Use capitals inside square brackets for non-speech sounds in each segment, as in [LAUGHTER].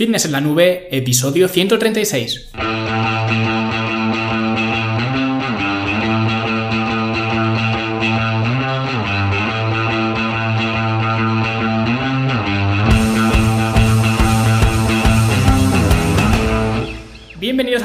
Fitness en la nube, episodio 136.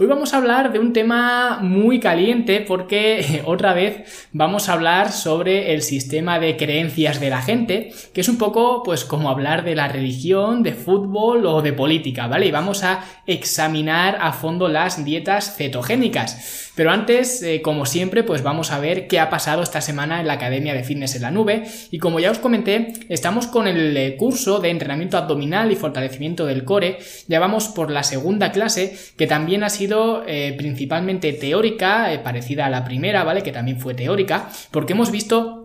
Hoy vamos a hablar de un tema muy caliente porque [LAUGHS] otra vez vamos a hablar sobre el sistema de creencias de la gente, que es un poco pues como hablar de la religión, de fútbol o de política, ¿vale? Y vamos a examinar a fondo las dietas cetogénicas. Pero antes, eh, como siempre, pues vamos a ver qué ha pasado esta semana en la Academia de Fitness en la Nube. Y como ya os comenté, estamos con el eh, curso de entrenamiento abdominal y fortalecimiento del core. Ya vamos por la segunda clase, que también ha sido eh, principalmente teórica, parecida a la primera, ¿vale? Que también fue teórica, porque hemos visto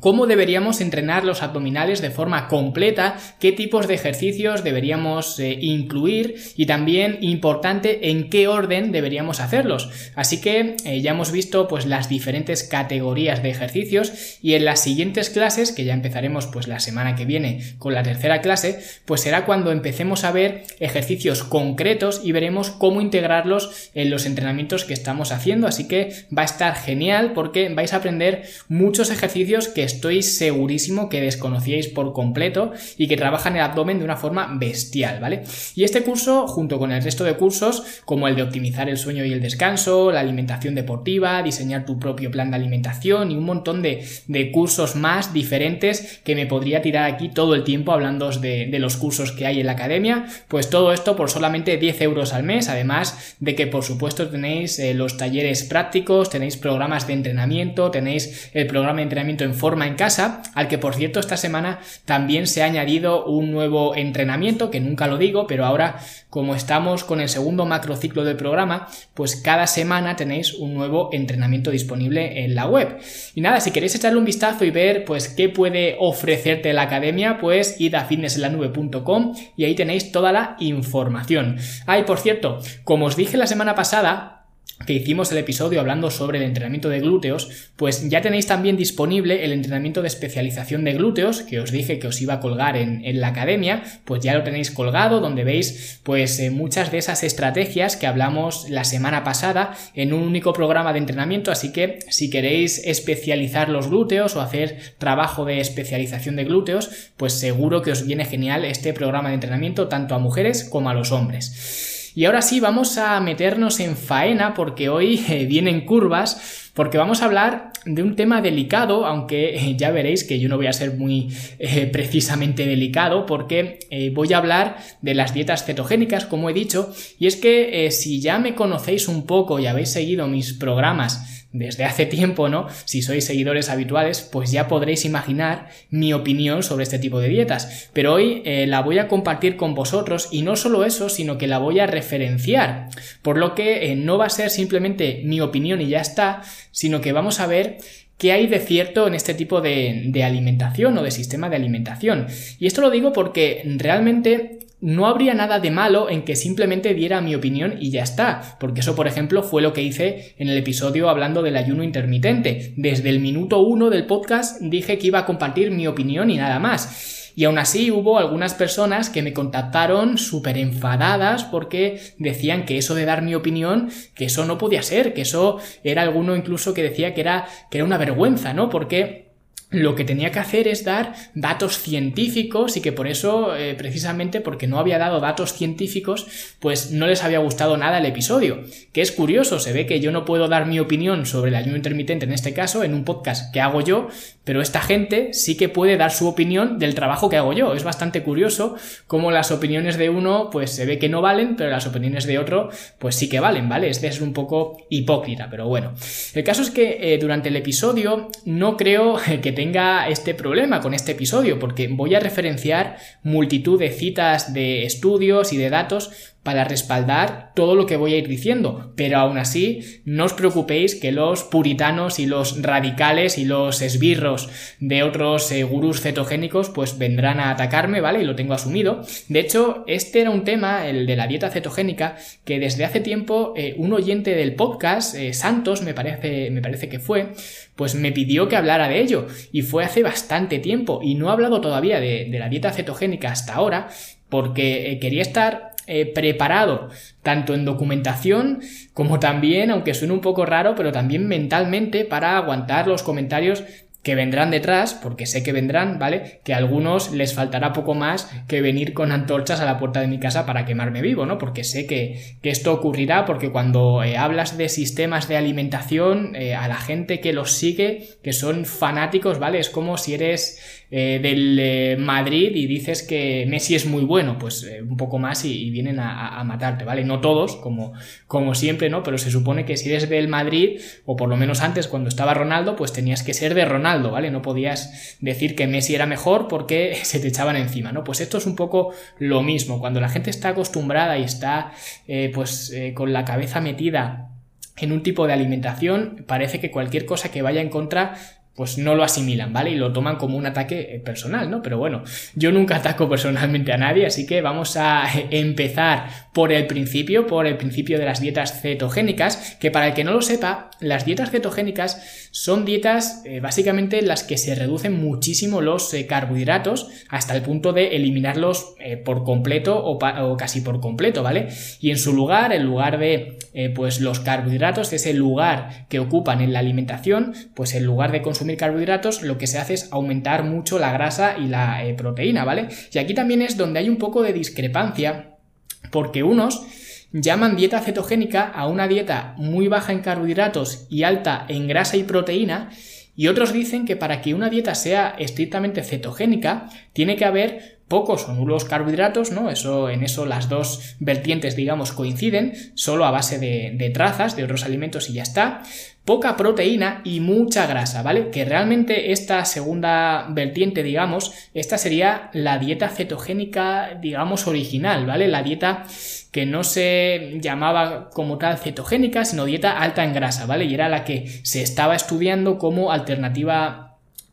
cómo deberíamos entrenar los abdominales de forma completa, qué tipos de ejercicios deberíamos eh, incluir y también importante en qué orden deberíamos hacerlos. Así que eh, ya hemos visto pues las diferentes categorías de ejercicios y en las siguientes clases, que ya empezaremos pues la semana que viene con la tercera clase, pues será cuando empecemos a ver ejercicios concretos y veremos cómo integrarlos en los entrenamientos que estamos haciendo. Así que va a estar genial porque vais a aprender muchos ejercicios que estoy segurísimo que desconocíais por completo y que trabajan el abdomen de una forma bestial, ¿vale? Y este curso, junto con el resto de cursos, como el de optimizar el sueño y el descanso, la alimentación deportiva, diseñar tu propio plan de alimentación y un montón de, cursos más diferentes que me podría tirar aquí todo el tiempo hablando de, de los cursos que hay en la academia, pues todo esto por solamente 10 euros al mes, además de que por supuesto tenéis eh, los talleres prácticos, tenéis programas de entrenamiento, tenéis el programa de entrenamiento en forma en casa, al que por cierto esta semana también se ha añadido un nuevo entrenamiento, que nunca lo digo, pero ahora como estamos con el segundo macrociclo del programa, pues cada semana tenéis un nuevo entrenamiento disponible en la web. Y nada, si queréis echarle un vistazo y ver pues qué puede ofrecerte la academia, pues id a fitnessenlanube.com y ahí tenéis toda la información. Ah, y por cierto, como os dije la semana pasada, que hicimos el episodio hablando sobre el entrenamiento de glúteos, pues ya tenéis también disponible el entrenamiento de especialización de glúteos, que os dije que os iba a colgar en, la academia, pues ya lo tenéis colgado, donde veis pues eh, muchas de esas estrategias que hablamos la semana pasada en un único programa de entrenamiento, así que si queréis especializar los glúteos o hacer trabajo de especialización de glúteos, pues seguro que os viene genial este programa de entrenamiento tanto a mujeres como a los hombres. Y ahora sí, vamos a meternos en faena porque hoy eh, vienen curvas, porque vamos a hablar de un tema delicado, aunque eh, ya veréis que yo no voy a ser muy eh, precisamente delicado, porque voy a hablar de las dietas cetogénicas, como he dicho, y es que si ya me conocéis un poco y habéis seguido mis programas, desde hace tiempo, ¿no? Si sois seguidores habituales, pues ya podréis imaginar mi opinión sobre este tipo de dietas. Pero hoy eh, la voy a compartir con vosotros y no solo eso, sino que la voy a referenciar. Por lo que eh, no va a ser simplemente mi opinión y ya está, sino que vamos a ver ¿Qué hay de cierto en este tipo de, de, alimentación o de sistema de alimentación? Y esto lo digo porque realmente no habría nada de malo en que simplemente diera mi opinión y ya está, porque eso, por ejemplo, fue lo que hice en el episodio hablando del ayuno intermitente. Desde el minuto uno del podcast dije que iba a compartir mi opinión y nada más. Y aún así hubo algunas personas que me contactaron súper enfadadas porque decían que eso de dar mi opinión, que eso no podía ser, que eso era alguno incluso que decía que era, que era una vergüenza, ¿no? Porque lo que tenía que hacer es dar datos científicos y que por eso, eh, precisamente porque no había dado datos científicos, pues no les había gustado nada el episodio. Que es curioso, se ve que yo no puedo dar mi opinión sobre el ayuno intermitente en este caso, en un podcast que hago yo, pero esta gente sí que puede dar su opinión del trabajo que hago yo. Es bastante curioso cómo las opiniones de uno, pues se ve que no valen, pero las opiniones de otro, pues sí que valen, ¿vale? Este es un poco hipócrita, pero bueno. El caso es que eh, durante el episodio no creo [LAUGHS] que tenga este problema con este episodio, porque voy a referenciar multitud de citas de estudios y de datos para respaldar todo lo que voy a ir diciendo, pero aún así no os preocupéis que los puritanos y los radicales y los esbirros de otros eh, gurús cetogénicos pues vendrán a atacarme, ¿vale? Y lo tengo asumido. De hecho, este era un tema, el de la dieta cetogénica, que desde hace tiempo eh, un oyente del podcast, eh, Santos me parece, me parece que fue, pues me pidió que hablara de ello y fue hace bastante tiempo y no he hablado todavía de, la dieta cetogénica hasta ahora porque eh, quería estar eh, preparado tanto en documentación como también, aunque suene un poco raro, pero también mentalmente para aguantar los comentarios que vendrán detrás, porque sé que vendrán, ¿vale? Que a algunos les faltará poco más que venir con antorchas a la puerta de mi casa para quemarme vivo, ¿no? Porque sé que, esto ocurrirá, porque cuando eh, hablas de sistemas de alimentación, eh, a la gente que los sigue, que son fanáticos, ¿vale? Es como si eres eh, del eh, Madrid y dices que Messi es muy bueno, pues eh, un poco más y, vienen a, matarte, ¿vale? No todos, como, como siempre, ¿no? Pero se supone que si eres del Madrid, o por lo menos antes cuando estaba Ronaldo, pues tenías que ser de Ronaldo, ¿vale? No podías decir que Messi era mejor porque [LAUGHS] se te echaban encima, ¿no? Pues esto es un poco lo mismo, cuando la gente está acostumbrada y está pues con la cabeza metida en un tipo de alimentación, parece que cualquier cosa que vaya en contra pues no lo asimilan, ¿vale? Y lo toman como un ataque eh, personal, ¿no? Pero bueno, yo nunca ataco personalmente a nadie, así que vamos a empezar por el principio, por el principio de las dietas cetogénicas, que para el que no lo sepa, las dietas cetogénicas son dietas eh, básicamente en las que se reducen muchísimo los eh, carbohidratos hasta el punto de eliminarlos por completo o, o, casi por completo, ¿vale? Y en su lugar, en lugar de pues los carbohidratos, ese lugar que ocupan en la alimentación, pues en lugar de consumir carbohidratos, lo que se hace es aumentar mucho la grasa y la eh, proteína, ¿vale? Y aquí también es donde hay un poco de discrepancia, porque unos llaman dieta cetogénica a una dieta muy baja en carbohidratos y alta en grasa y proteína, y otros dicen que para que una dieta sea estrictamente cetogénica, tiene que haber pocos o nulos carbohidratos, ¿no? Eso, en eso las dos vertientes, digamos, coinciden, solo a base de, de, trazas de otros alimentos y ya está. Poca proteína y mucha grasa, ¿vale? Que realmente esta segunda vertiente, digamos, esta sería la dieta cetogénica, digamos, original, ¿vale? La dieta que no se llamaba como tal cetogénica, sino dieta alta en grasa, ¿vale? Y era la que se estaba estudiando como alternativa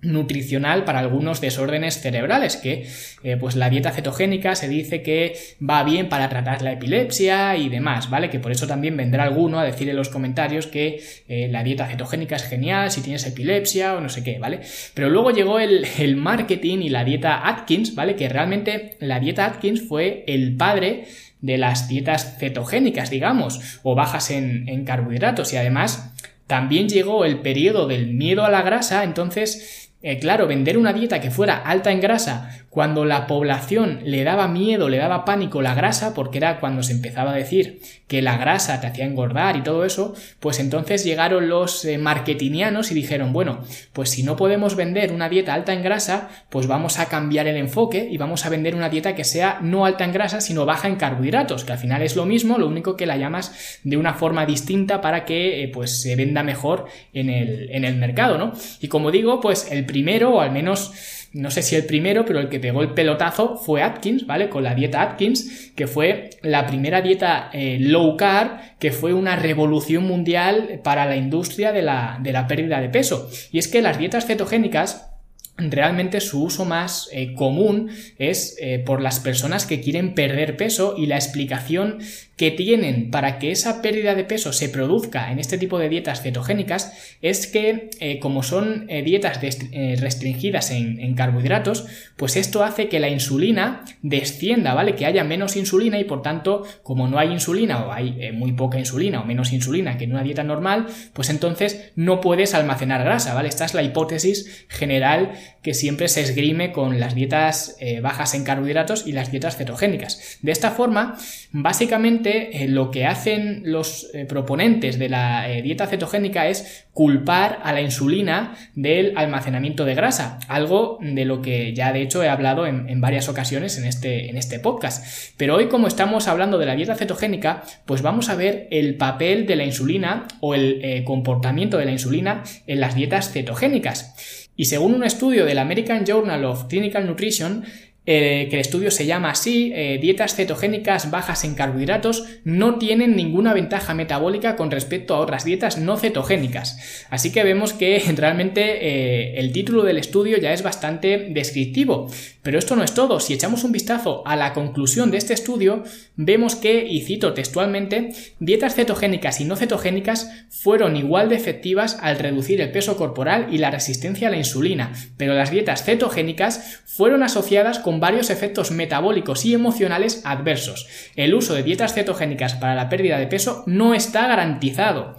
nutricional para algunos desórdenes cerebrales que eh, pues la dieta cetogénica se dice que va bien para tratar la epilepsia y demás vale que por eso también vendrá alguno a decir en los comentarios que eh, la dieta cetogénica es genial si tienes epilepsia o no sé qué vale pero luego llegó el, marketing y la dieta Atkins vale que realmente la dieta Atkins fue el padre de las dietas cetogénicas digamos o bajas en, en carbohidratos. Y además también llegó el periodo del miedo a la grasa entonces eh, claro, vender una dieta que fuera alta en grasa cuando la población le daba miedo, le daba pánico la grasa, porque era cuando se empezaba a decir que la grasa te hacía engordar y todo eso, pues entonces llegaron los eh, marketingianos y dijeron, bueno, pues si no podemos vender una dieta alta en grasa, pues vamos a cambiar el enfoque y vamos a vender una dieta que sea no alta en grasa, sino baja en carbohidratos, que al final es lo mismo, lo único que la llamas de una forma distinta para que eh, pues se venda mejor en el, en el mercado, ¿no? Y como digo, pues el primero, o al menos no sé si el primero, pero el que pegó el pelotazo fue Atkins, ¿vale? Con la dieta Atkins, que fue la primera dieta eh, low carb, que fue una revolución mundial para la industria de la, de la pérdida de peso. Y es que las dietas cetogénicas realmente su uso más eh, común es eh, por las personas que quieren perder peso y la explicación que tienen para que esa pérdida de peso se produzca en este tipo de dietas cetogénicas es que eh, como son dietas restringidas en, en, carbohidratos pues esto hace que la insulina descienda vale que haya menos insulina y por tanto como no hay insulina o hay muy poca insulina o menos insulina que en una dieta normal pues entonces no puedes almacenar grasa vale esta es la hipótesis general que siempre se esgrime con las dietas eh, bajas en carbohidratos y las dietas cetogénicas. De esta forma, básicamente eh, lo que hacen los eh, proponentes de la dieta cetogénica es culpar a la insulina del almacenamiento de grasa, algo de lo que ya de hecho he hablado en, varias ocasiones en este, en este podcast. Pero hoy como estamos hablando de la dieta cetogénica, pues vamos a ver el papel de la insulina o el comportamiento de la insulina en las dietas cetogénicas. Y según un estudio del American Journal of Clinical Nutrition, eh, que el estudio se llama así, eh, dietas cetogénicas bajas en carbohidratos no tienen ninguna ventaja metabólica con respecto a otras dietas no cetogénicas. Así que vemos que [LAUGHS] realmente eh, el título del estudio ya es bastante descriptivo. Pero esto no es todo. Si echamos un vistazo a la conclusión de este estudio, vemos que, y cito textualmente, dietas cetogénicas y no cetogénicas fueron igual de efectivas al reducir el peso corporal y la resistencia a la insulina, pero las dietas cetogénicas fueron asociadas con varios efectos metabólicos y emocionales adversos. El uso de dietas cetogénicas para la pérdida de peso no está garantizado.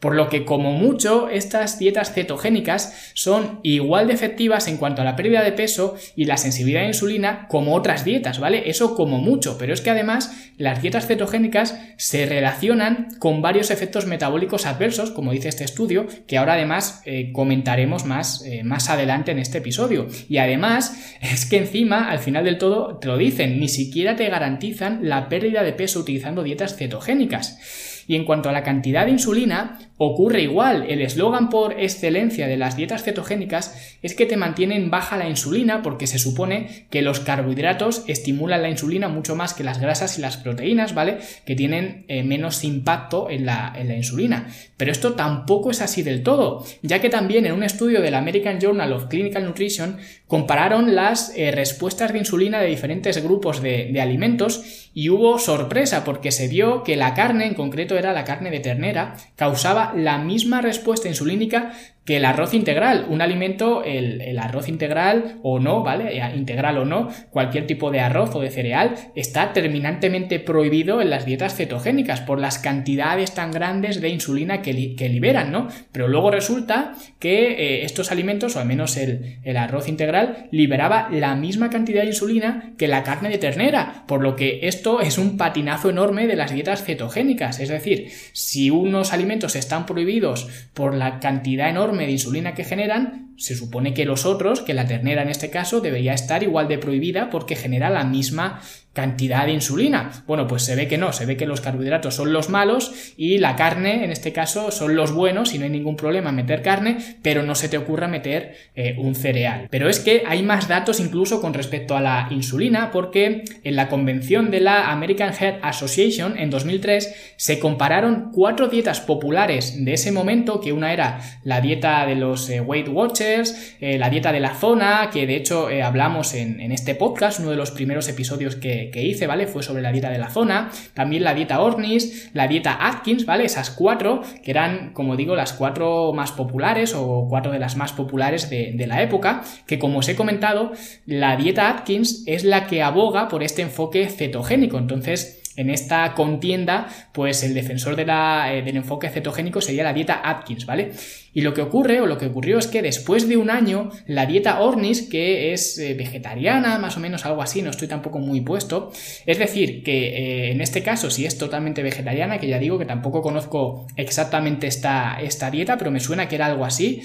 Por lo que como mucho estas dietas cetogénicas son igual de efectivas en cuanto a la pérdida de peso y la sensibilidad a insulina como otras dietas, ¿vale? Eso como mucho, pero es que además las dietas cetogénicas se relacionan con varios efectos metabólicos adversos, como dice este estudio, que ahora además eh, comentaremos más, eh, más adelante en este episodio. Y además [LAUGHS] es que encima al final del todo te lo dicen, ni siquiera te garantizan la pérdida de peso utilizando dietas cetogénicas. Y en cuanto a la cantidad de insulina, ocurre igual. El eslogan por excelencia de las dietas cetogénicas es que te mantienen baja la insulina porque se supone que los carbohidratos estimulan la insulina mucho más que las grasas y las proteínas, ¿vale? Que tienen eh, menos impacto en la, en la insulina. Pero esto tampoco es así del todo, ya que también en un estudio del American Journal of Clinical Nutrition compararon las eh, respuestas de insulina de diferentes grupos de, de alimentos y hubo sorpresa porque se vio que la carne, en concreto era la carne de ternera, causaba la misma respuesta insulínica que el arroz integral, un alimento, el, arroz integral o no, ¿vale? Eh, integral o no, cualquier tipo de arroz o de cereal está terminantemente prohibido en las dietas cetogénicas por las cantidades tan grandes de insulina que, liberan, ¿no? Pero luego resulta que eh, estos alimentos, o al menos el, el arroz integral, liberaba la misma cantidad de insulina que la carne de ternera, por lo que esto es un patinazo enorme de las dietas cetogénicas, es decir, si unos alimentos están prohibidos por la cantidad enorme de insulina que generan, se supone que los otros, que la ternera en este caso, debería estar igual de prohibida porque genera la misma cantidad de insulina. Bueno, pues se ve que no, se ve que los carbohidratos son los malos y la carne, en este caso, son los buenos y no hay ningún problema meter carne, pero no se te ocurra meter eh, un cereal. Pero es que hay más datos incluso con respecto a la insulina porque en la convención de la American Heart Association en 2003 se compararon cuatro dietas populares de ese momento, que una era la dieta de los eh, Weight Watchers, eh, la dieta de la zona, que de hecho hablamos en este podcast, uno de los primeros episodios que, que, hice, ¿vale? Fue sobre la dieta de la zona, también la dieta Ornis, la dieta Atkins, ¿vale? Esas cuatro, que eran, como digo, las cuatro más populares o cuatro de las más populares de, de la época, que como os he comentado, la dieta Atkins es la que aboga por este enfoque cetogénico, entonces en esta contienda, pues el defensor eh, del enfoque cetogénico sería la dieta Atkins, ¿vale? Y lo que ocurre, o lo que ocurrió es que después de un año, la dieta Ornis, que es eh, vegetariana, más o menos algo así, no estoy tampoco muy puesto, es decir, que eh, en este caso, si es totalmente vegetariana, que ya digo que tampoco conozco exactamente esta, esta dieta, pero me suena que era algo así,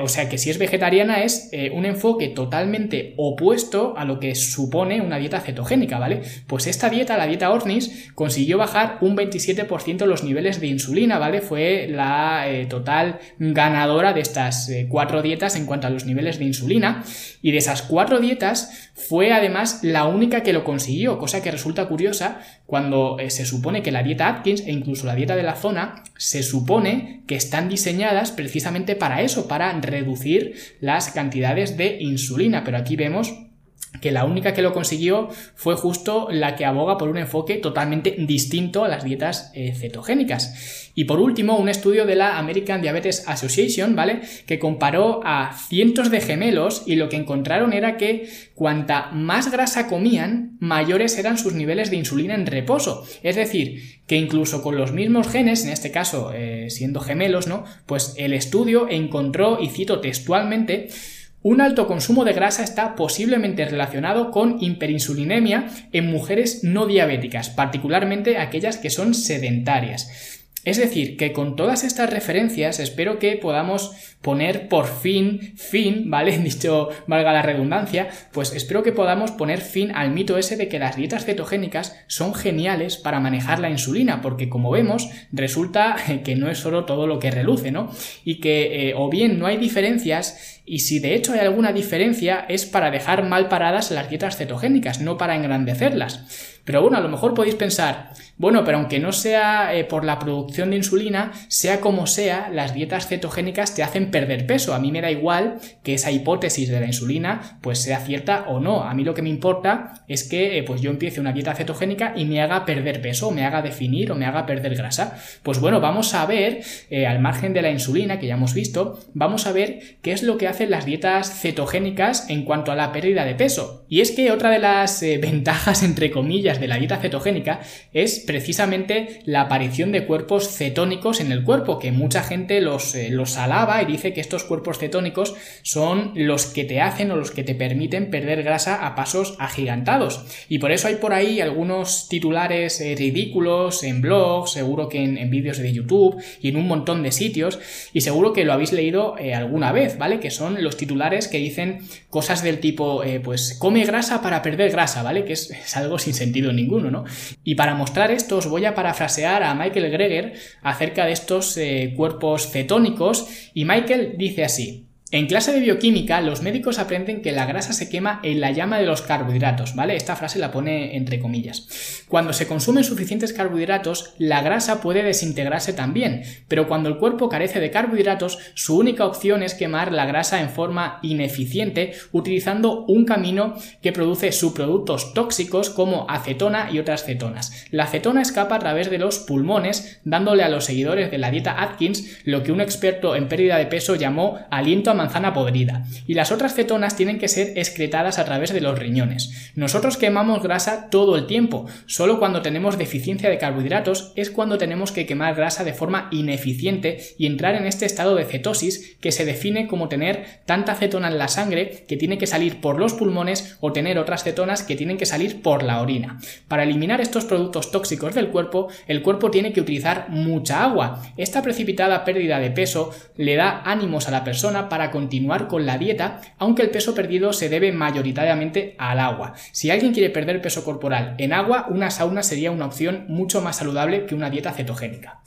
o sea que si es vegetariana es un enfoque totalmente opuesto a lo que supone una dieta cetogénica, ¿vale? Pues esta dieta, la dieta Consiguió bajar un 27% los niveles de insulina, ¿vale? Fue la eh, total ganadora de estas eh, cuatro dietas en cuanto a los niveles de insulina. Y de esas cuatro dietas fue además la única que lo consiguió, cosa que resulta curiosa cuando eh, se supone que la dieta Atkins e incluso la dieta de la zona se supone que están diseñadas precisamente para eso, para reducir las cantidades de insulina. Pero aquí vemos que la única que lo consiguió fue justo la que aboga por un enfoque totalmente distinto a las dietas eh, cetogénicas. Y por último, un estudio de la American Diabetes Association, ¿vale? Que comparó a cientos de gemelos y lo que encontraron era que cuanta más grasa comían, mayores eran sus niveles de insulina en reposo. Es decir, que incluso con los mismos genes, en este caso eh, siendo gemelos, ¿no? Pues el estudio encontró, y cito textualmente, un alto consumo de grasa está posiblemente relacionado con hiperinsulinemia en mujeres no diabéticas, particularmente aquellas que son sedentarias. Es decir, que con todas estas referencias espero que podamos poner por fin, fin, [LAUGHS] ¿vale? Dicho, valga la redundancia, pues espero que podamos poner fin al mito ese de que las dietas cetogénicas son geniales para manejar la insulina, porque como vemos, resulta [LAUGHS] que no es solo todo lo que reluce, ¿no? Y que eh, o bien no hay diferencias y si de hecho hay alguna diferencia es para dejar mal paradas las dietas cetogénicas, no para engrandecerlas. Pero bueno, a lo mejor podéis pensar, bueno, pero aunque no sea eh, por la producción de insulina, sea como sea, las dietas cetogénicas te hacen perder peso. A mí me da igual que esa hipótesis de la insulina pues sea cierta o no. A mí lo que me importa es que eh, pues yo empiece una dieta cetogénica y me haga perder peso, me haga definir o me haga perder grasa. Pues bueno, vamos a ver, eh, al margen de la insulina que ya hemos visto, vamos a ver qué es lo que hacen las dietas cetogénicas en cuanto a la pérdida de peso. Y es que otra de las [LAUGHS] ventajas, entre comillas, de la dieta cetogénica es precisamente la aparición de cuerpos cetónicos en el cuerpo, que mucha gente los, eh, los alaba y dice que estos cuerpos cetónicos son los que te hacen o los que te permiten perder grasa a pasos agigantados. Y por eso hay por ahí algunos titulares eh, ridículos en blogs, seguro que en, vídeos de YouTube y en un montón de sitios, y seguro que lo habéis leído eh, alguna vez, ¿vale? Que son los titulares que dicen cosas del tipo, pues come grasa para perder grasa, ¿vale? Que es algo sin sentido ninguno, ¿no? Y para mostrar esto os voy a parafrasear a Michael Greger acerca de estos eh, cuerpos cetónicos y Michael dice así. En clase de bioquímica, los médicos aprenden que la grasa se quema en la llama de los carbohidratos, ¿vale? Esta frase la pone entre comillas. Cuando se consumen suficientes carbohidratos, la grasa puede desintegrarse también, pero cuando el cuerpo carece de carbohidratos, su única opción es quemar la grasa en forma ineficiente utilizando un camino que produce subproductos tóxicos como acetona y otras cetonas. La acetona escapa a través de los pulmones, dándole a los seguidores de la dieta Atkins lo que un experto en pérdida de peso llamó aliento manzana podrida, y las otras cetonas tienen que ser excretadas a través de los riñones. Nosotros quemamos grasa todo el tiempo, solo cuando tenemos deficiencia de carbohidratos es cuando tenemos que quemar grasa de forma ineficiente y entrar en este estado de cetosis que se define como tener tanta cetona en la sangre que tiene que salir por los pulmones o tener otras cetonas que tienen que salir por la orina. Para eliminar estos productos tóxicos del cuerpo, el cuerpo tiene que utilizar mucha agua. Esta precipitada pérdida de peso le da ánimos a la persona para continuar con la dieta, aunque el peso perdido se debe mayoritariamente al agua. Si alguien quiere perder peso corporal en agua, una sauna sería una opción mucho más saludable que una dieta cetogénica.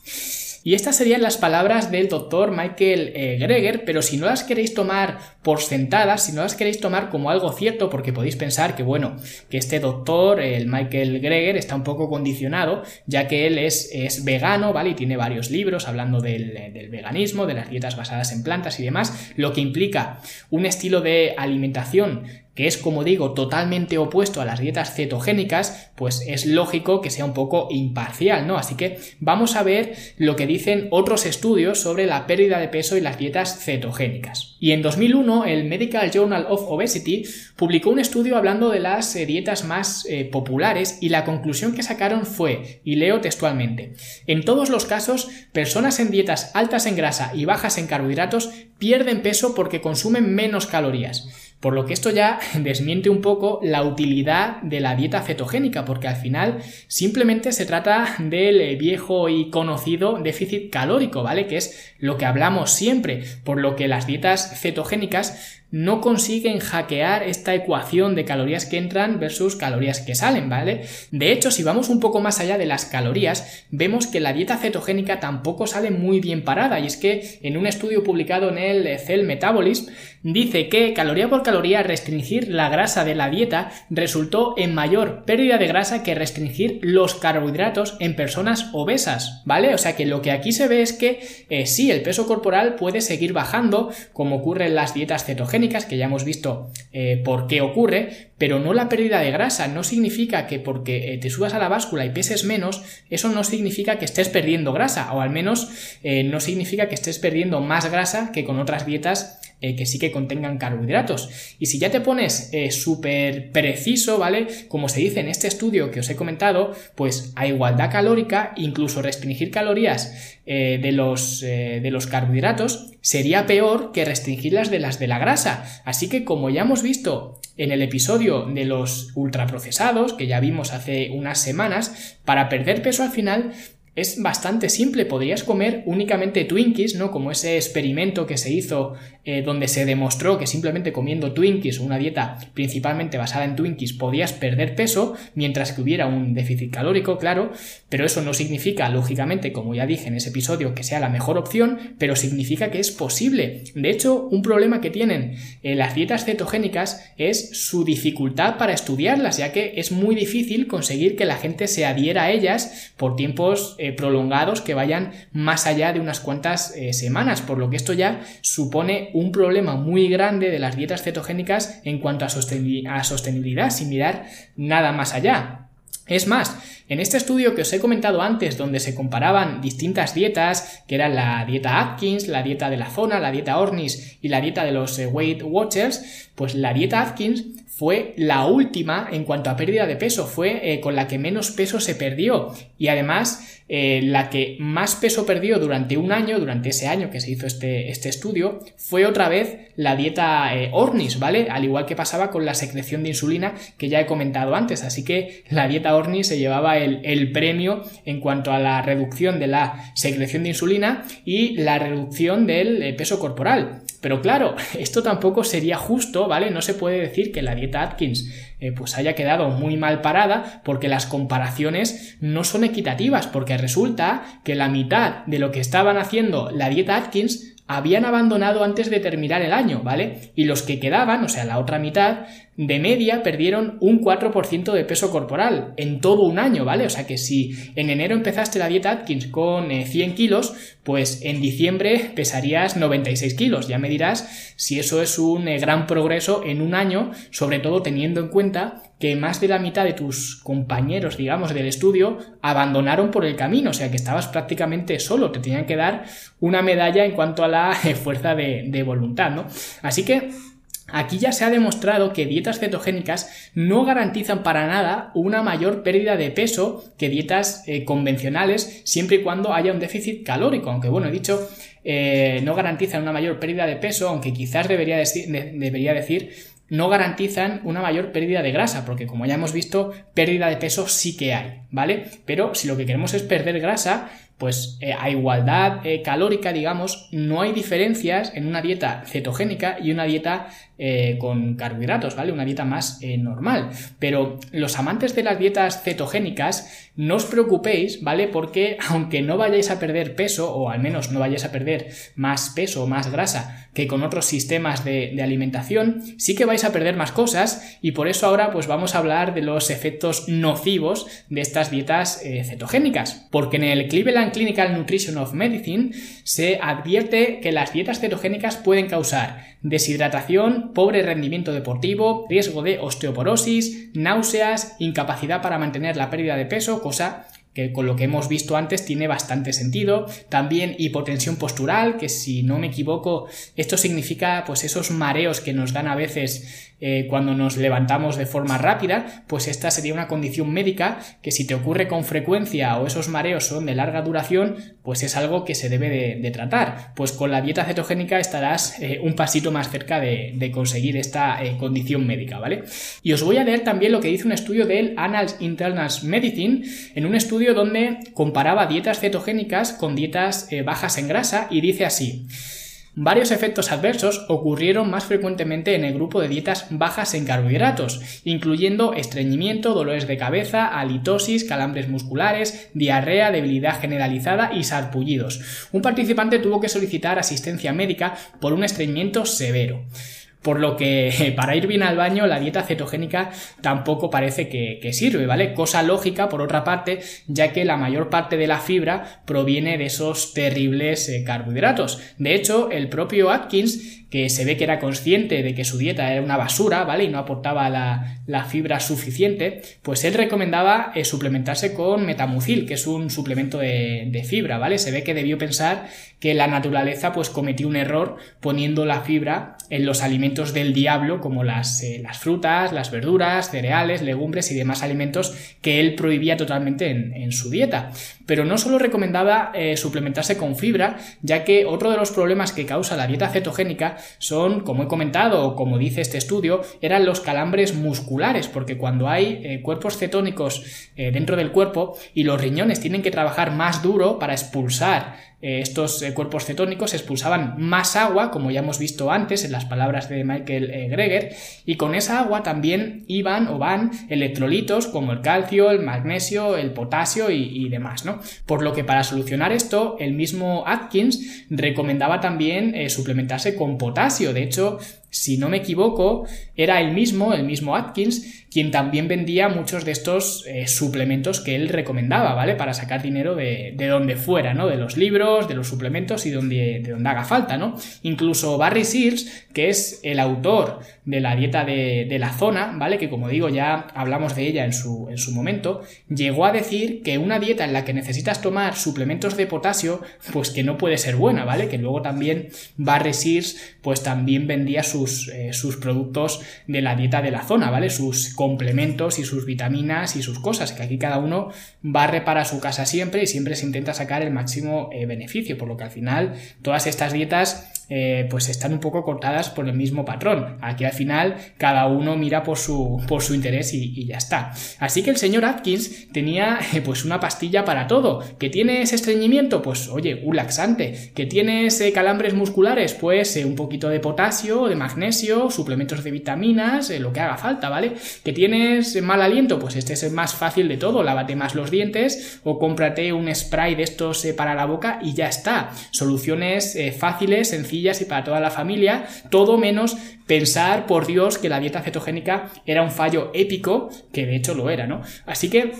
Y estas serían las palabras del doctor Michael eh, Greger, pero si no las queréis tomar por sentadas, si no las queréis tomar como algo cierto, porque podéis pensar que, bueno, que este doctor, el Michael Greger, está un poco condicionado, ya que él es, es vegano, ¿vale? Y tiene varios libros hablando del, del veganismo, de las dietas basadas en plantas y demás, lo que implica un estilo de alimentación que es, como digo, totalmente opuesto a las dietas cetogénicas, pues es lógico que sea un poco imparcial, ¿no? Así que vamos a ver lo que dicen otros estudios sobre la pérdida de peso y las dietas cetogénicas. Y en 2001, el Medical Journal of Obesity publicó un estudio hablando de las eh, dietas más eh, populares y la conclusión que sacaron fue, y leo textualmente, en todos los casos, personas en dietas altas en grasa y bajas en carbohidratos pierden peso porque consumen menos calorías. Por lo que esto ya [LAUGHS] desmiente un poco la utilidad de la dieta cetogénica, porque al final simplemente se trata del viejo y conocido déficit calórico, ¿vale? Que es lo que hablamos siempre, por lo que las dietas cetogénicas no consiguen hackear esta ecuación de calorías que entran versus calorías que salen, ¿vale? De hecho, si vamos un poco más allá de las calorías, vemos que la dieta cetogénica tampoco sale muy bien parada, y es que en un estudio publicado en el Cell Metabolism dice que caloría por caloría restringir la grasa de la dieta resultó en mayor pérdida de grasa que restringir los carbohidratos en personas obesas, ¿vale? O sea que lo que aquí se ve es que eh, sí, el peso corporal puede seguir bajando, como ocurre en las dietas cetogénicas, que ya hemos visto eh, por qué ocurre, pero no la pérdida de grasa. No significa que porque eh, te subas a la báscula y peses menos, eso no significa que estés perdiendo grasa, o al menos eh, no significa que estés perdiendo más grasa que con otras dietas que sí que contengan carbohidratos. Y si ya te pones súper preciso, ¿vale? Como se dice en este estudio que os he comentado, pues a igualdad calórica, incluso restringir calorías de, los, de los carbohidratos sería peor que restringirlas de las de la grasa. Así que como ya hemos visto en el episodio de los ultraprocesados, que ya vimos hace unas semanas, para perder peso al final es bastante simple, podrías comer únicamente Twinkies, ¿no? Como ese experimento que se hizo eh, donde se demostró que simplemente comiendo Twinkies una dieta principalmente basada en Twinkies podías perder peso mientras que hubiera un déficit calórico, claro, pero eso no significa, lógicamente, como ya dije en ese episodio, que sea la mejor opción, pero significa que es posible. De hecho, un problema que tienen eh, las dietas cetogénicas es su dificultad para estudiarlas, ya que es muy difícil conseguir que la gente se adhiera a ellas por tiempos eh, prolongados que vayan más allá de unas cuantas eh, semanas, por lo que esto ya supone un problema muy grande de las dietas cetogénicas en cuanto a, a sostenibilidad, sin mirar nada más allá. Es más, en este estudio que os he comentado antes, donde se comparaban distintas dietas, que eran la dieta Atkins, la dieta de la zona, la dieta Ornis y la dieta de los eh, Weight Watchers, pues la dieta Atkins fue la última en cuanto a pérdida de peso, fue eh, con la que menos peso se perdió y además eh, la que más peso perdió durante un año, durante ese año que se hizo este, este estudio, fue otra vez la dieta eh, ¿vale? Al igual que pasaba con la secreción de insulina que ya he comentado antes, así que la dieta Ornis se llevaba el, el premio en cuanto a la reducción de la secreción de insulina y la reducción del peso corporal. Pero claro, [LAUGHS] esto tampoco sería justo, ¿vale? No se puede decir que la dieta Atkins eh, pues haya quedado muy mal parada porque las comparaciones no son equitativas, porque resulta que la mitad de lo que estaban haciendo la dieta Atkins habían abandonado antes de terminar el año, ¿vale? Y los que quedaban, o sea, la otra mitad, de media perdieron un 4% de peso corporal en todo un año, ¿vale? O sea que si en enero empezaste la dieta Atkins con 100 eh, kilos, pues en diciembre pesarías 96 kilos. Ya me dirás si eso es un eh, gran progreso en un año, sobre todo teniendo en cuenta que más de la mitad de tus compañeros, digamos, del estudio abandonaron por el camino, o sea que estabas prácticamente solo, te tenían que dar una medalla en cuanto a la [LAUGHS] fuerza de, voluntad, ¿no? Así que Aquí ya se ha demostrado que dietas cetogénicas no garantizan para nada una mayor pérdida de peso que dietas eh, convencionales siempre y cuando haya un déficit calórico, aunque bueno, he dicho, eh, no garantizan una mayor pérdida de peso, aunque quizás debería decir no garantizan una mayor pérdida de grasa, porque como ya hemos visto, pérdida de peso sí que hay, ¿vale? Pero si lo que queremos es perder grasa, pues eh, a igualdad calórica, digamos, no hay diferencias en una dieta cetogénica y una dieta eh, con carbohidratos, ¿vale? Una dieta más eh, normal. Pero los amantes de las dietas cetogénicas, no os preocupéis, ¿vale? Porque aunque no vayáis a perder peso, o al menos no vayáis a perder más peso o más grasa que con otros sistemas de, alimentación, sí que vais a perder más cosas y por eso ahora pues vamos a hablar de los efectos nocivos de estas dietas eh, cetogénicas. Porque en el Cleveland Clinical Nutrition of Medicine se advierte que las dietas cetogénicas pueden causar deshidratación, pobre rendimiento deportivo, riesgo de osteoporosis, náuseas, incapacidad para mantener la pérdida de peso, cosa que con lo que hemos visto antes tiene bastante sentido. También hipotensión postural, que si no me equivoco, esto significa pues esos mareos que nos dan a veces eh, cuando nos levantamos de forma rápida, pues esta sería una condición médica que si te ocurre con frecuencia o esos mareos son de larga duración, pues es algo que se debe de, tratar. Pues con la dieta cetogénica estarás eh, un pasito más cerca de, conseguir esta eh, condición médica, ¿vale? Y os voy a leer también lo que dice un estudio del Annals Internal Medicine, en un estudio donde comparaba dietas cetogénicas con dietas bajas en grasa y dice así. Varios efectos adversos ocurrieron más frecuentemente en el grupo de dietas bajas en carbohidratos, incluyendo estreñimiento, dolores de cabeza, halitosis, calambres musculares, diarrea, debilidad generalizada y sarpullidos. Un participante tuvo que solicitar asistencia médica por un estreñimiento severo. Por lo que [LAUGHS] para ir bien al baño la dieta cetogénica tampoco parece que, sirve, ¿vale? Cosa lógica, por otra parte, ya que la mayor parte de la fibra proviene de esos terribles eh, carbohidratos. De hecho, el propio Atkins que se ve que era consciente de que su dieta era una basura, ¿vale? Y no aportaba la, fibra suficiente, pues él recomendaba eh, suplementarse con metamucil, que es un suplemento de, fibra, ¿vale? Se ve que debió pensar que la naturaleza pues cometió un error poniendo la fibra en los alimentos del diablo, como las, eh, las frutas, las verduras, cereales, legumbres y demás alimentos que él prohibía totalmente en, su dieta. Pero no solo recomendaba eh, suplementarse con fibra, ya que otro de los problemas que causa la dieta cetogénica son, como he comentado, o como dice este estudio, eran los calambres musculares, porque cuando hay eh, cuerpos cetónicos eh, dentro del cuerpo y los riñones tienen que trabajar más duro para expulsar estos cuerpos cetónicos expulsaban más agua, como ya hemos visto antes en las palabras de Michael Greger, y con esa agua también iban o van electrolitos como el calcio, el magnesio, el potasio y, demás, ¿no? Por lo que para solucionar esto, el mismo Atkins recomendaba también suplementarse con potasio. De hecho, si no me equivoco, era el mismo, el mismo Atkins, quien también vendía muchos de estos eh, suplementos que él recomendaba, ¿vale? Para sacar dinero de, donde fuera, ¿no? De los libros, de los suplementos y donde, de donde haga falta, ¿no? Incluso Barry Sears, que es el autor de la dieta de, la zona, ¿vale? Que como digo, ya hablamos de ella en su, en su momento, llegó a decir que una dieta en la que necesitas tomar suplementos de potasio, pues que no puede ser buena, ¿vale? Que luego también Barry Sears, pues también vendía sus, eh, sus productos de la dieta de la zona, ¿vale? Sus complementos y sus vitaminas y sus cosas, que aquí cada uno barre para su casa siempre y siempre se intenta sacar el máximo eh, beneficio, por lo que al final todas estas dietas eh, pues están un poco cortadas por el mismo patrón. Aquí al final cada uno mira por su, por su interés y, ya está. Así que el señor Atkins tenía [LAUGHS] eh, pues una pastilla para todo. ¿Que tienes estreñimiento? Pues oye, un laxante. ¿Que tienes eh, calambres musculares? Pues un poquito de potasio, de magnesio, suplementos de vitaminas, lo que haga falta, ¿vale? ¿Que tienes mal aliento? Pues este es el más fácil de todo. Lávate más los dientes o cómprate un spray de estos para la boca y ya está. Soluciones fáciles, sencillas y para toda la familia, todo menos pensar, por Dios, que la dieta cetogénica era un fallo épico, que de hecho lo era, ¿no? Así que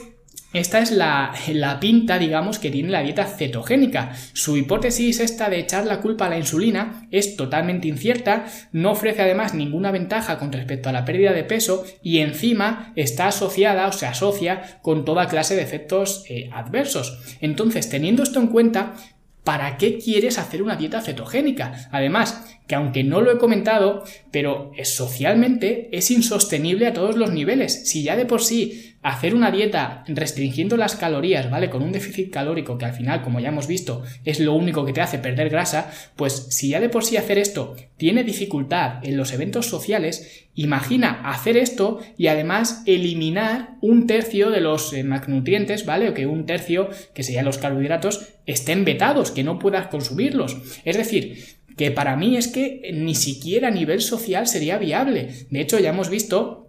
esta es la, la, pinta, digamos, que tiene la dieta cetogénica. Su hipótesis esta de echar la culpa a la insulina es totalmente incierta, no ofrece además ninguna ventaja con respecto a la pérdida de peso y encima está asociada o se asocia con toda clase de efectos eh, adversos. Entonces, teniendo esto en cuenta, ¿para qué quieres hacer una dieta cetogénica? Además, que aunque no lo he comentado, pero socialmente es insostenible a todos los niveles. Si ya de por sí hacer una dieta restringiendo las calorías, ¿vale? Con un déficit calórico que al final, como ya hemos visto, es lo único que te hace perder grasa, pues si ya de por sí hacer esto tiene dificultad en los eventos sociales, imagina hacer esto y además eliminar un tercio de los eh, macronutrientes, ¿vale? O que un tercio, que serían los carbohidratos, estén vetados, que no puedas consumirlos. Es decir, que para mí es que ni siquiera a nivel social sería viable. De hecho, ya hemos visto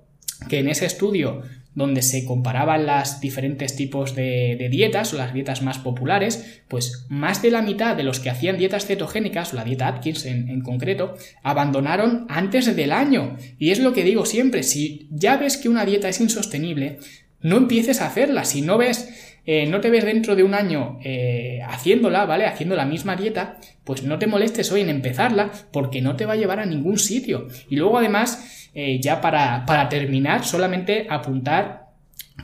que en ese estudio donde se comparaban las diferentes tipos de, dietas o las dietas más populares, pues más de la mitad de los que hacían dietas cetogénicas, o la dieta Atkins en, en, concreto, abandonaron antes del año. Y es lo que digo siempre, si ya ves que una dieta es insostenible, no empieces a hacerla. Si no ves eh, no te ves dentro de un año eh, haciéndola, ¿vale? Haciendo la misma dieta, pues no te molestes hoy en empezarla porque no te va a llevar a ningún sitio. Y luego además, eh, ya para, para terminar, solamente apuntar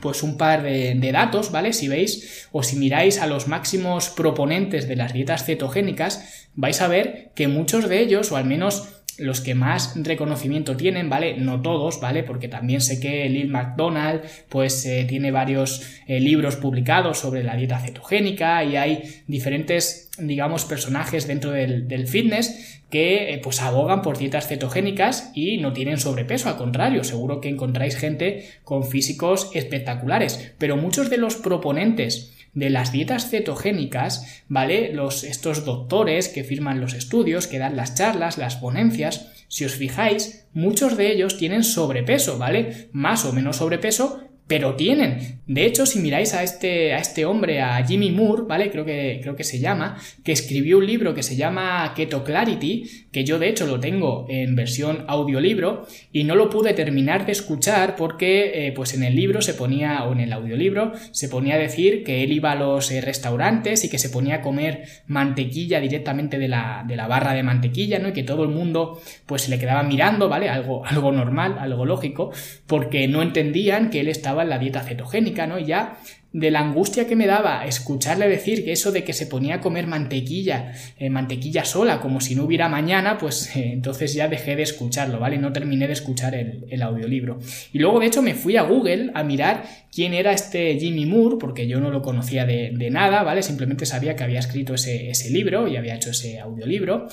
pues un par de, de, datos, ¿vale? Si veis o si miráis a los máximos proponentes de las dietas cetogénicas, vais a ver que muchos de ellos, o al menos los que más reconocimiento tienen, ¿vale? No todos, ¿vale? Porque también sé que Lil McDonald, pues eh, tiene varios eh, libros publicados sobre la dieta cetogénica y hay diferentes, digamos, personajes dentro del, fitness que eh, pues abogan por dietas cetogénicas y no tienen sobrepeso, al contrario, seguro que encontráis gente con físicos espectaculares, pero muchos de los proponentes de las dietas cetogénicas, ¿vale? Los, estos doctores que firman los estudios, que dan las charlas, las ponencias, si os fijáis, muchos de ellos tienen sobrepeso, ¿vale? Más o menos sobrepeso, pero tienen. De hecho, si miráis a este, a este hombre, a Jimmy Moore, ¿vale? Creo que, creo que se llama, que escribió un libro que se llama Keto Clarity, que yo de hecho lo tengo en versión audiolibro y no lo pude terminar de escuchar porque, eh, pues en el libro se ponía, o en el audiolibro, se ponía a decir que él iba a los eh, restaurantes y que se ponía a comer mantequilla directamente de la, de la barra de mantequilla, ¿no? Y que todo el mundo, pues se le quedaba mirando, ¿vale? Algo, algo normal, algo lógico, porque no entendían que él estaba la dieta cetogénica, ¿no? Ya de la angustia que me daba escucharle decir que eso de que se ponía a comer mantequilla, eh, mantequilla sola, como si no hubiera mañana, pues eh, entonces ya dejé de escucharlo, ¿vale? No terminé de escuchar el, audiolibro. Y luego, de hecho, me fui a Google a mirar quién era este Jimmy Moore, porque yo no lo conocía de, nada, ¿vale? Simplemente sabía que había escrito ese, ese libro y había hecho ese audiolibro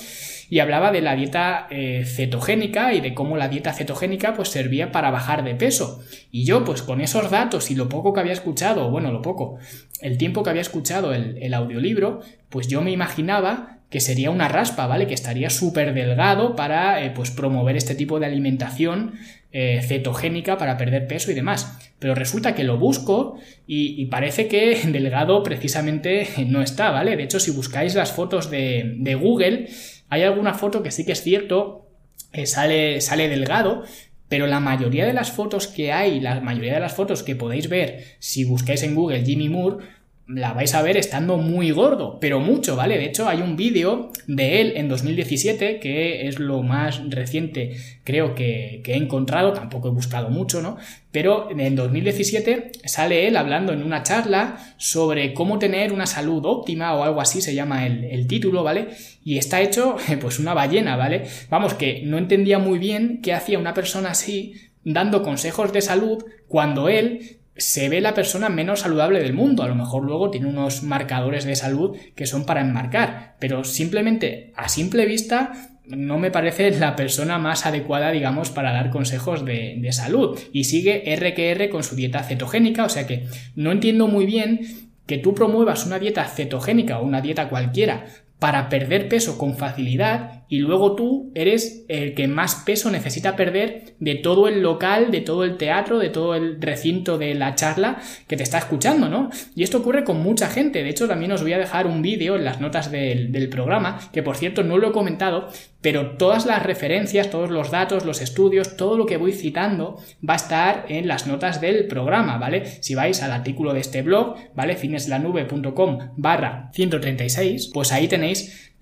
y hablaba de la dieta eh, cetogénica y de cómo la dieta cetogénica pues servía para bajar de peso. Y yo pues con esos datos y lo poco que había escuchado, bueno, lo poco, el tiempo que había escuchado el, audiolibro, pues yo me imaginaba que sería una raspa, ¿vale? Que estaría súper delgado para eh, pues promover este tipo de alimentación eh, cetogénica para perder peso y demás. Pero resulta que lo busco y, parece que [LAUGHS] delgado precisamente no está, ¿vale? De hecho, si buscáis las fotos de, de Google, hay alguna foto que sí que es cierto, eh, sale, sale delgado, pero la mayoría de las fotos que hay, la mayoría de las fotos que podéis ver si buscáis en Google Jimmy Moore, la vais a ver estando muy gordo, pero mucho, ¿vale? De hecho, hay un vídeo de él en 2017, que es lo más reciente, creo que, he encontrado, tampoco he buscado mucho, ¿no? Pero en 2017 sale él hablando en una charla sobre cómo tener una salud óptima o algo así se llama el, el título, ¿vale? Y está hecho, [LAUGHS] pues una ballena, ¿vale? Vamos, que no entendía muy bien qué hacía una persona así dando consejos de salud cuando él se ve la persona menos saludable del mundo. A lo mejor luego tiene unos marcadores de salud que son para enmarcar, pero simplemente a simple vista no me parece la persona más adecuada, digamos, para dar consejos de, de salud. Y sigue RQR con su dieta cetogénica, o sea que no entiendo muy bien que tú promuevas una dieta cetogénica o una dieta cualquiera para perder peso con facilidad y luego tú eres el que más peso necesita perder de todo el local, de todo el teatro, de todo el recinto de la charla que te está escuchando, ¿no? Y esto ocurre con mucha gente. De hecho, también os voy a dejar un vídeo en las notas del, del programa, que por cierto no lo he comentado, pero todas las referencias, todos los datos, los estudios, todo lo que voy citando va a estar en las notas del programa, ¿vale? Si vais al artículo de este blog, ¿vale? fineslanube.com barra 136, pues ahí tenéis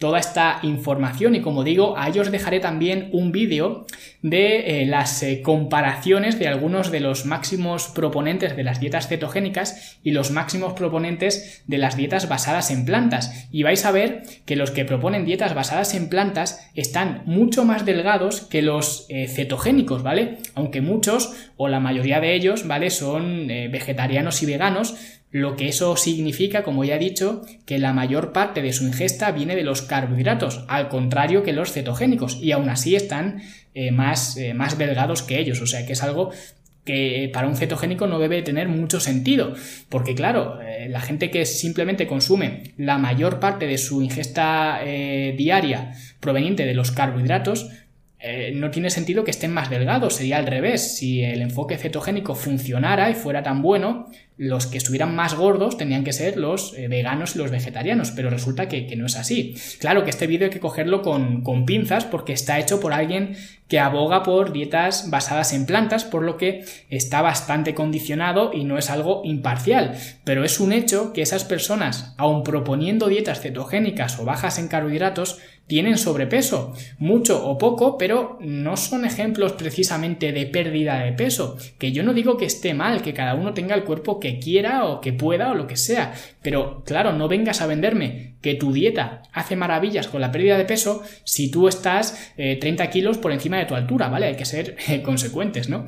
toda esta información y como digo, ahí os dejaré también un vídeo de eh, las eh, comparaciones de algunos de los máximos proponentes de las dietas cetogénicas y los máximos proponentes de las dietas basadas en plantas y vais a ver que los que proponen dietas basadas en plantas están mucho más delgados que los eh, cetogénicos, ¿vale? Aunque muchos o la mayoría de ellos, ¿vale? Son vegetarianos y veganos, lo que eso significa, como ya he dicho, que la mayor parte de su ingesta viene de los carbohidratos, al contrario que los cetogénicos, y aún así están eh, más, eh, más delgados que ellos, o sea que es algo que para un cetogénico no debe tener mucho sentido, porque claro, eh, la gente que simplemente consume la mayor parte de su ingesta diaria proveniente de los carbohidratos, no tiene sentido que estén más delgados, sería al revés. Si el enfoque cetogénico funcionara y fuera tan bueno, los que estuvieran más gordos tenían que ser los eh, veganos y los vegetarianos, pero resulta que, no es así. Claro que este vídeo hay que cogerlo con, con, pinzas porque está hecho por alguien que aboga por dietas basadas en plantas, por lo que está bastante condicionado y no es algo imparcial. Pero es un hecho que esas personas, aun proponiendo dietas cetogénicas o bajas en carbohidratos, tienen sobrepeso, mucho o poco, pero no son ejemplos precisamente de pérdida de peso, que yo no digo que esté mal, que cada uno tenga el cuerpo que quiera o que pueda o lo que sea. Pero claro, no vengas a venderme que tu dieta hace maravillas con la pérdida de peso si tú estás 30 eh, kilos por encima de tu altura, ¿vale? Hay que ser eh, consecuentes, ¿no?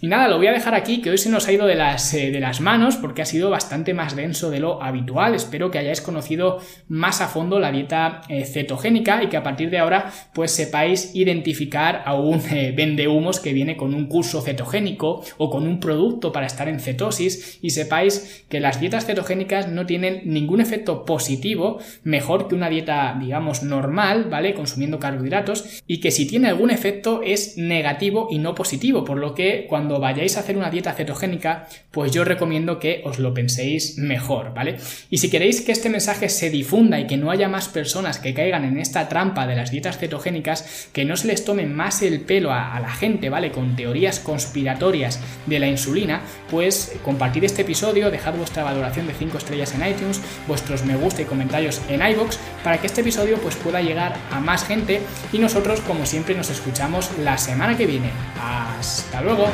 Y nada, lo voy a dejar aquí, que hoy se nos ha ido de las, eh, de las manos porque ha sido bastante más denso de lo habitual. Espero que hayáis conocido más a fondo la dieta cetogénica y que a partir de ahora pues sepáis identificar a un vendehumos que viene con un curso cetogénico o con un producto para estar en cetosis y sepáis que las dietas cetogénicas no tienen ningún efecto positivo mejor que una dieta, digamos, normal, ¿vale? Consumiendo carbohidratos y que si tiene algún efecto es negativo y no positivo, por lo que cuando vayáis a hacer una dieta cetogénica, pues yo recomiendo que os lo penséis mejor, ¿vale? Y si queréis que este mensaje se difunda y que no haya más personas que caigan en esta trampa de las dietas cetogénicas, que no se les tome más el pelo a, la gente, ¿vale? Con teorías conspiratorias de la insulina, pues compartir este episodio, dejad vuestra valoración de 5 estrellas en iTunes, vuestros me gusta y comentarios en iBox para que este episodio pues pueda llegar a más gente y nosotros como siempre nos escuchamos la semana que viene. Hasta luego.